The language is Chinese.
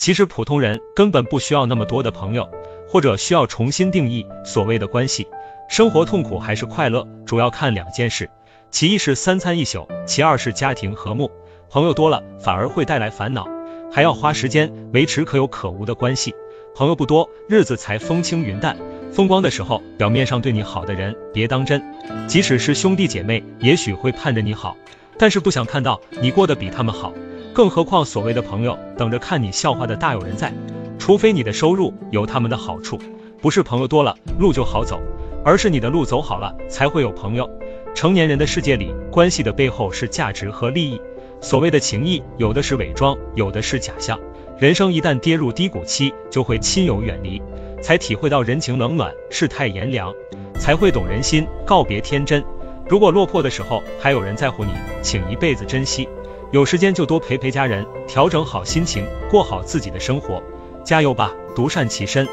其实普通人根本不需要那么多的朋友，或者需要重新定义所谓的关系。生活痛苦还是快乐，主要看两件事，其一是三餐一宿，其二是家庭和睦。朋友多了反而会带来烦恼，还要花时间维持可有可无的关系。朋友不多，日子才风轻云淡。风光的时候，表面上对你好的人别当真，即使是兄弟姐妹，也许会盼着你好，但是不想看到你过得比他们好。更何况所谓的朋友，等着看你笑话的大有人在。除非你的收入有他们的好处，不是朋友多了路就好走，而是你的路走好了才会有朋友。成年人的世界里，关系的背后是价值和利益。所谓的情谊，有的是伪装，有的是假象。人生一旦跌入低谷期，就会亲友远离。才体会到人情冷暖，世态炎凉，才会懂人心，告别天真。如果落魄的时候还有人在乎你，请一辈子珍惜。有时间就多陪陪家人，调整好心情，过好自己的生活。加油吧，独善其身。